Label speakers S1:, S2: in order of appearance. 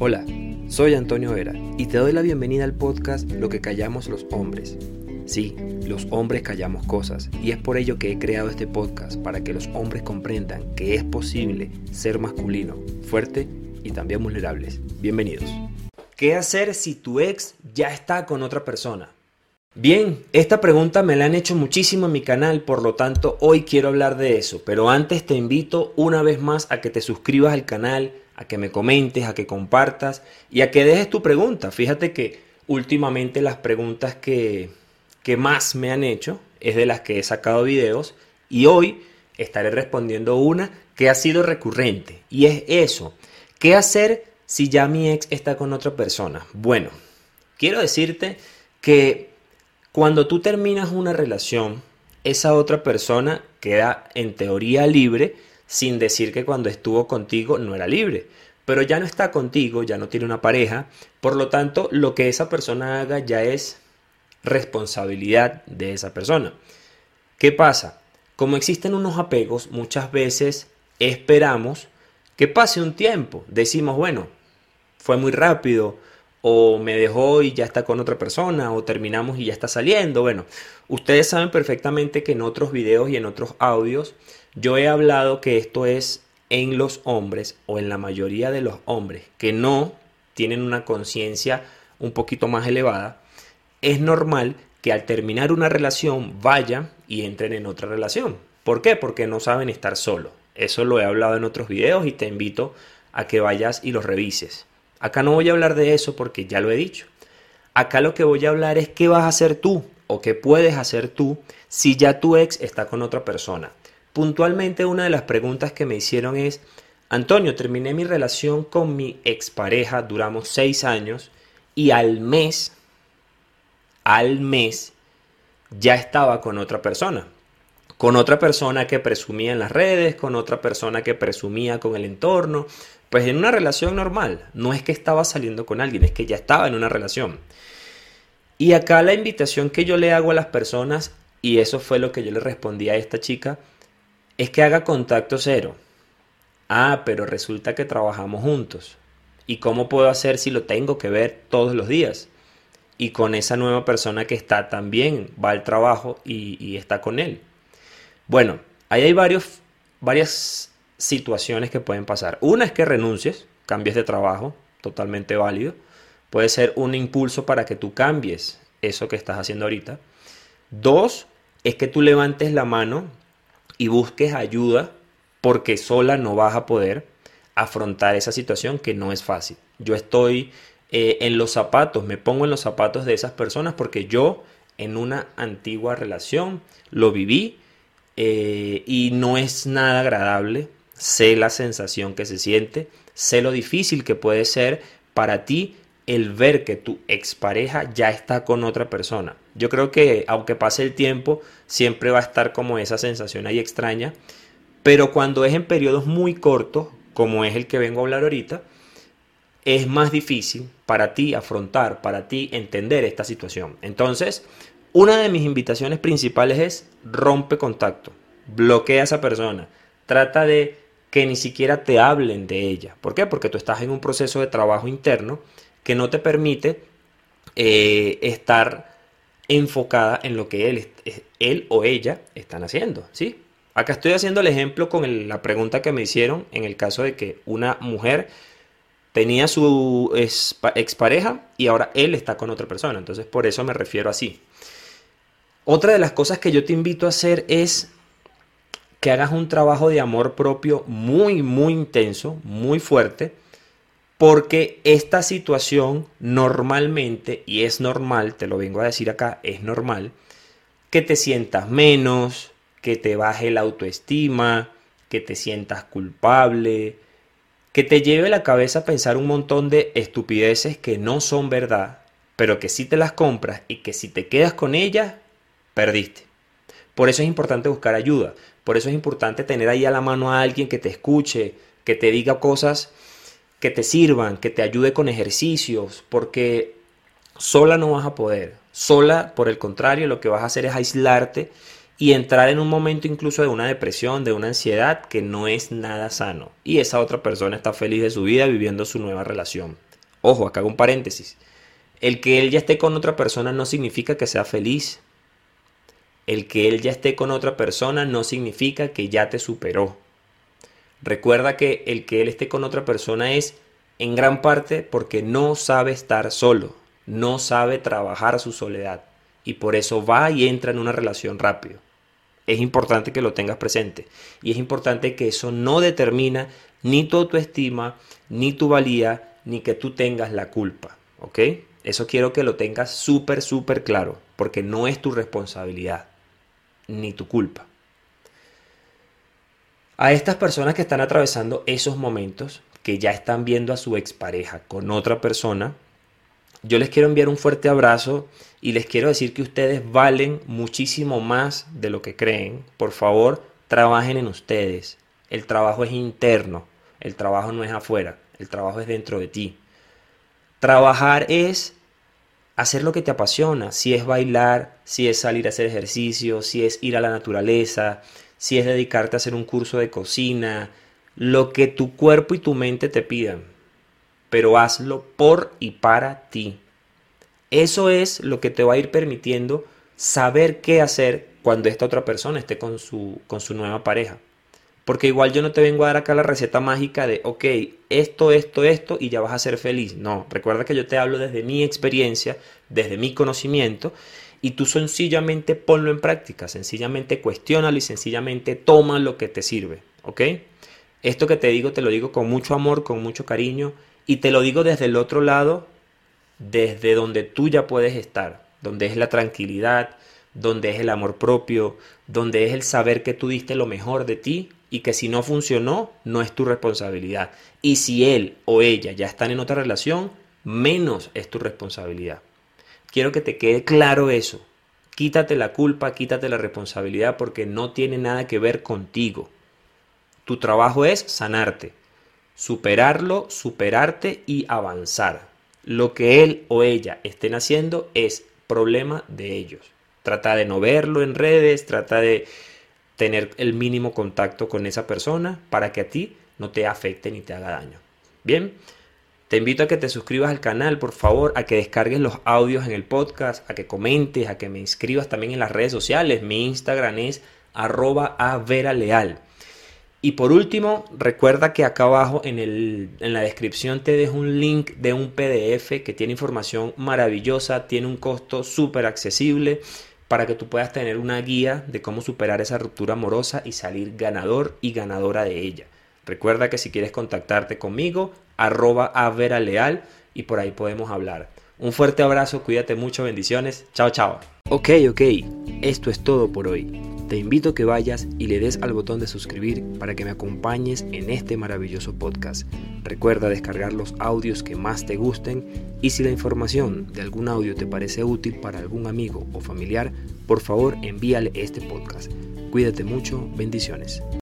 S1: Hola, soy Antonio Vera y te doy la bienvenida al podcast Lo que callamos los hombres. Sí, los hombres callamos cosas y es por ello que he creado este podcast para que los hombres comprendan que es posible ser masculino, fuerte y también vulnerables. Bienvenidos. ¿Qué hacer si tu ex ya está con otra persona? Bien, esta pregunta me la han hecho muchísimo en mi canal, por lo tanto hoy quiero hablar de eso, pero antes te invito una vez más a que te suscribas al canal, a que me comentes, a que compartas y a que dejes tu pregunta. Fíjate que últimamente las preguntas que, que más me han hecho es de las que he sacado videos y hoy estaré respondiendo una que ha sido recurrente y es eso. ¿Qué hacer si ya mi ex está con otra persona? Bueno, quiero decirte que cuando tú terminas una relación, esa otra persona queda en teoría libre sin decir que cuando estuvo contigo no era libre. Pero ya no está contigo, ya no tiene una pareja, por lo tanto lo que esa persona haga ya es responsabilidad de esa persona. ¿Qué pasa? Como existen unos apegos, muchas veces esperamos que pase un tiempo. Decimos, bueno, fue muy rápido, o me dejó y ya está con otra persona, o terminamos y ya está saliendo. Bueno, ustedes saben perfectamente que en otros videos y en otros audios yo he hablado que esto es en los hombres o en la mayoría de los hombres que no tienen una conciencia un poquito más elevada, es normal que al terminar una relación vayan y entren en otra relación. ¿Por qué? Porque no saben estar solos. Eso lo he hablado en otros videos y te invito a que vayas y los revises. Acá no voy a hablar de eso porque ya lo he dicho. Acá lo que voy a hablar es qué vas a hacer tú o qué puedes hacer tú si ya tu ex está con otra persona. Puntualmente una de las preguntas que me hicieron es, Antonio, terminé mi relación con mi expareja, duramos seis años y al mes, al mes, ya estaba con otra persona. Con otra persona que presumía en las redes, con otra persona que presumía con el entorno. Pues en una relación normal. No es que estaba saliendo con alguien, es que ya estaba en una relación. Y acá la invitación que yo le hago a las personas, y eso fue lo que yo le respondí a esta chica, es que haga contacto cero. Ah, pero resulta que trabajamos juntos. ¿Y cómo puedo hacer si lo tengo que ver todos los días? Y con esa nueva persona que está también, va al trabajo y, está con él. Bueno, ahí hay varios, varias situaciones que pueden pasar. Una es que renuncies, cambies de trabajo, totalmente válido. Puede ser un impulso para que tú cambies eso que estás haciendo ahorita. Dos, es que tú levantes la mano y busques ayuda porque sola no vas a poder afrontar esa situación que no es fácil. Yo estoy eh, en los zapatos, me pongo en los zapatos de esas personas porque yo en una antigua relación lo viví eh, y no es nada agradable. Sé la sensación que se siente, sé lo difícil que puede ser para ti el ver que tu expareja ya está con otra persona. Yo creo que aunque pase el tiempo, siempre va a estar como esa sensación ahí extraña, pero cuando es en periodos muy cortos, como es el que vengo a hablar ahorita, es más difícil para ti afrontar, para ti entender esta situación. Entonces, una de mis invitaciones principales es rompe contacto, bloquea a esa persona, trata de que ni siquiera te hablen de ella. ¿Por qué? Porque tú estás en un proceso de trabajo interno que no te permite eh, estar enfocada en lo que él, él o ella están haciendo, ¿sí? Acá estoy haciendo el ejemplo con la pregunta que me hicieron en el caso de que una mujer tenía su expareja y ahora él está con otra persona, entonces por eso me refiero así. Otra de las cosas que yo te invito a hacer es que hagas un trabajo de amor propio muy, muy intenso, muy fuerte, porque esta situación normalmente, y es normal, te lo vengo a decir acá, es normal, que te sientas menos, que te baje la autoestima, que te sientas culpable, que te lleve la cabeza a pensar un montón de estupideces que no son verdad, pero que si te las compras y que si te quedas con ellas, perdiste. Por eso es importante buscar ayuda, por eso es importante tener ahí a la mano a alguien que te escuche, que te diga cosas que te sirvan, que te ayude con ejercicios, porque sola no vas a poder. Sola, por el contrario, lo que vas a hacer es aislarte y entrar en un momento incluso de una depresión, de una ansiedad que no es nada sano. Y esa otra persona está feliz de su vida viviendo su nueva relación. Ojo, acá hago un paréntesis. El que él ya esté con otra persona no significa que sea feliz. El que él ya esté con otra persona no significa que ya te superó. Recuerda que el que él esté con otra persona es en gran parte porque no sabe estar solo, no sabe trabajar su soledad y por eso va y entra en una relación rápido. Es importante que lo tengas presente y es importante que eso no determina ni tu autoestima, ni tu valía, ni que tú tengas la culpa, ¿ok? Eso quiero que lo tengas súper, súper claro, porque no es tu responsabilidad, ni tu culpa. A estas personas que están atravesando esos momentos, que ya están viendo a su expareja con otra persona, yo les quiero enviar un fuerte abrazo y les quiero decir que ustedes valen muchísimo más de lo que creen. Por favor, trabajen en ustedes. El trabajo es interno, el trabajo no es afuera, el trabajo es dentro de ti. Trabajar es hacer lo que te apasiona, si es bailar, si es salir a hacer ejercicio, si es ir a la naturaleza, si es dedicarte a hacer un curso de cocina, lo que tu cuerpo y tu mente te pidan, pero hazlo por y para ti. Eso es lo que te va a ir permitiendo saber qué hacer cuando esta otra persona esté con su, con su nueva pareja. Porque igual yo no te vengo a dar acá la receta mágica de, ok, esto, esto, esto y ya vas a ser feliz. No, recuerda que yo te hablo desde mi experiencia, desde mi conocimiento y tú sencillamente ponlo en práctica, sencillamente cuestiónalo y sencillamente toma lo que te sirve, ¿ok? Esto que te digo te lo digo con mucho amor, con mucho cariño y te lo digo desde el otro lado, desde donde tú ya puedes estar, donde es la tranquilidad, donde es el amor propio, donde es el saber que tú diste lo mejor de ti y que si no funcionó, no es tu responsabilidad. Y si él o ella ya están en otra relación, menos es tu responsabilidad. Quiero que te quede claro eso. Quítate la culpa, quítate la responsabilidad porque no tiene nada que ver contigo. Tu trabajo es sanarte, superarlo, superarte y avanzar. Lo que él o ella estén haciendo es problema de ellos. Trata de no verlo en redes, trata de tener el mínimo contacto con esa persona para que a ti no te afecte ni te haga daño. Bien, te invito a que te suscribas al canal, por favor, a que descargues los audios en el podcast, a que comentes, a que me inscribas también en las redes sociales. Mi Instagram es arroba leal. Y por último, recuerda que acá abajo en, el, en la descripción te dejo un link de un PDF que tiene información maravillosa, tiene un costo súper accesible para que tú puedas tener una guía de cómo superar esa ruptura amorosa y salir ganador y ganadora de ella. Recuerda que si quieres contactarte conmigo, arroba leal y por ahí podemos hablar. Un fuerte abrazo, cuídate mucho, bendiciones. Chao, chao. Ok, ok, esto es todo por hoy. Te invito a que vayas y le des al botón de suscribir para que me acompañes en este maravilloso podcast. Recuerda descargar los audios que más te gusten y si la información de algún audio te parece útil para algún amigo o familiar, por favor envíale este podcast. Cuídate mucho, bendiciones.